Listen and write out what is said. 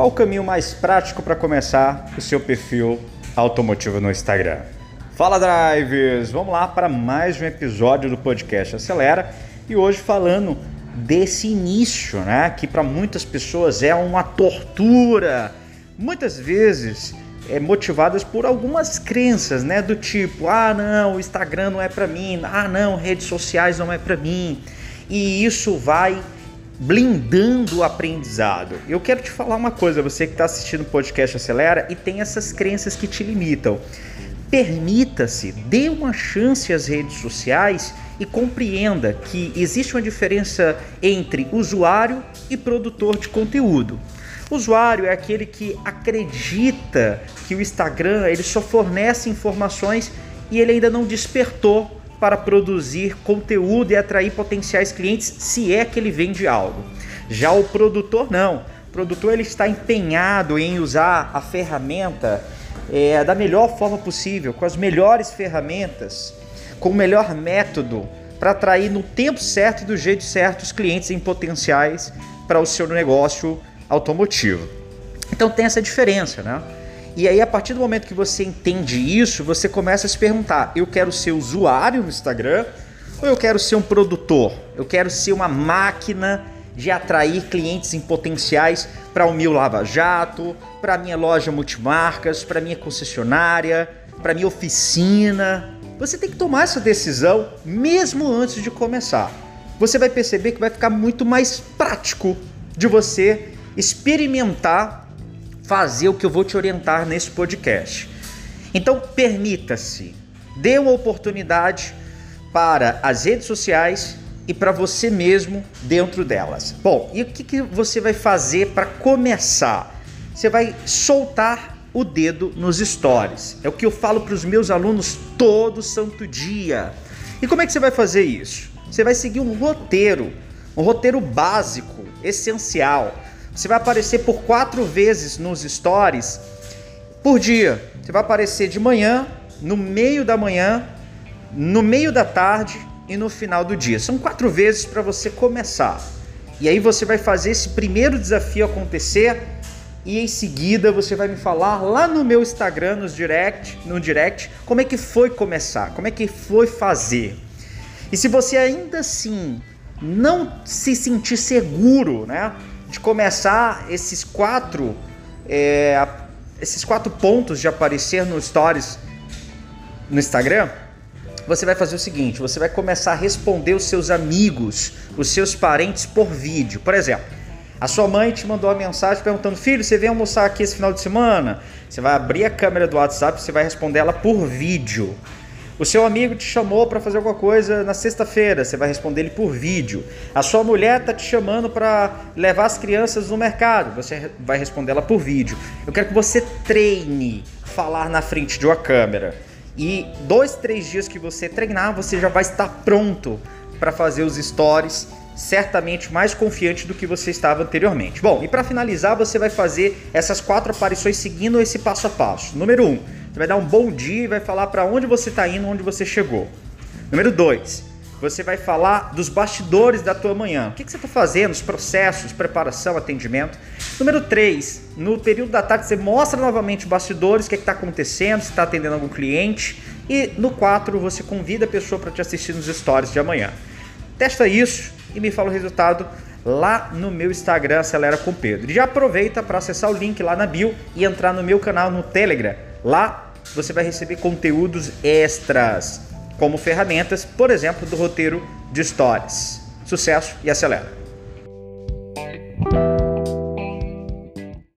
Qual o caminho mais prático para começar o seu perfil automotivo no Instagram? Fala drivers, vamos lá para mais um episódio do podcast Acelera e hoje falando desse início, né, que para muitas pessoas é uma tortura. Muitas vezes é, motivadas por algumas crenças, né? Do tipo, ah, não, o Instagram não é para mim, ah, não, redes sociais não é para mim. E isso vai blindando o aprendizado. Eu quero te falar uma coisa, você que está assistindo o podcast Acelera e tem essas crenças que te limitam. Permita-se, dê uma chance às redes sociais e compreenda que existe uma diferença entre usuário e produtor de conteúdo. Usuário é aquele que acredita que o Instagram ele só fornece informações e ele ainda não despertou para produzir conteúdo e atrair potenciais clientes, se é que ele vende algo. Já o produtor não. O produtor ele está empenhado em usar a ferramenta é, da melhor forma possível, com as melhores ferramentas, com o melhor método para atrair no tempo certo e do jeito certo os clientes em potenciais para o seu negócio automotivo. Então tem essa diferença, né? E aí, a partir do momento que você entende isso, você começa a se perguntar: eu quero ser usuário no Instagram ou eu quero ser um produtor? Eu quero ser uma máquina de atrair clientes em potenciais para o meu Lava Jato, para a minha loja multimarcas, para minha concessionária, para minha oficina. Você tem que tomar essa decisão mesmo antes de começar. Você vai perceber que vai ficar muito mais prático de você experimentar fazer o que eu vou te orientar nesse podcast. Então, permita-se, dê uma oportunidade para as redes sociais e para você mesmo dentro delas. Bom, e o que, que você vai fazer para começar? Você vai soltar o dedo nos stories. É o que eu falo para os meus alunos todo santo dia. E como é que você vai fazer isso? Você vai seguir um roteiro, um roteiro básico, essencial você vai aparecer por quatro vezes nos stories por dia. Você vai aparecer de manhã, no meio da manhã, no meio da tarde e no final do dia. São quatro vezes para você começar. E aí você vai fazer esse primeiro desafio acontecer e em seguida você vai me falar lá no meu Instagram, nos direct, no direct, como é que foi começar, como é que foi fazer. E se você ainda assim não se sentir seguro, né? De começar esses quatro é, esses quatro pontos de aparecer no stories no Instagram, você vai fazer o seguinte: você vai começar a responder os seus amigos, os seus parentes por vídeo. Por exemplo, a sua mãe te mandou uma mensagem perguntando: Filho, você vem almoçar aqui esse final de semana? Você vai abrir a câmera do WhatsApp e você vai responder ela por vídeo. O seu amigo te chamou para fazer alguma coisa na sexta-feira, você vai responder ele por vídeo. A sua mulher está te chamando para levar as crianças no mercado, você vai responder ela por vídeo. Eu quero que você treine falar na frente de uma câmera. E dois, três dias que você treinar, você já vai estar pronto para fazer os stories, certamente mais confiante do que você estava anteriormente. Bom, e para finalizar, você vai fazer essas quatro aparições seguindo esse passo a passo. Número um, você vai dar um bom dia e vai falar para onde você está indo, onde você chegou. Número 2. Você vai falar dos bastidores da tua manhã. O que, que você está fazendo, os processos, preparação, atendimento. Número 3. No período da tarde você mostra novamente os bastidores, o que está acontecendo, se está atendendo algum cliente. E no 4 você convida a pessoa para te assistir nos stories de amanhã. Testa isso e me fala o resultado lá no meu Instagram Acelera com Pedro. E já aproveita para acessar o link lá na bio e entrar no meu canal no Telegram Lá você vai receber conteúdos extras, como ferramentas, por exemplo, do roteiro de stories. Sucesso e acelera!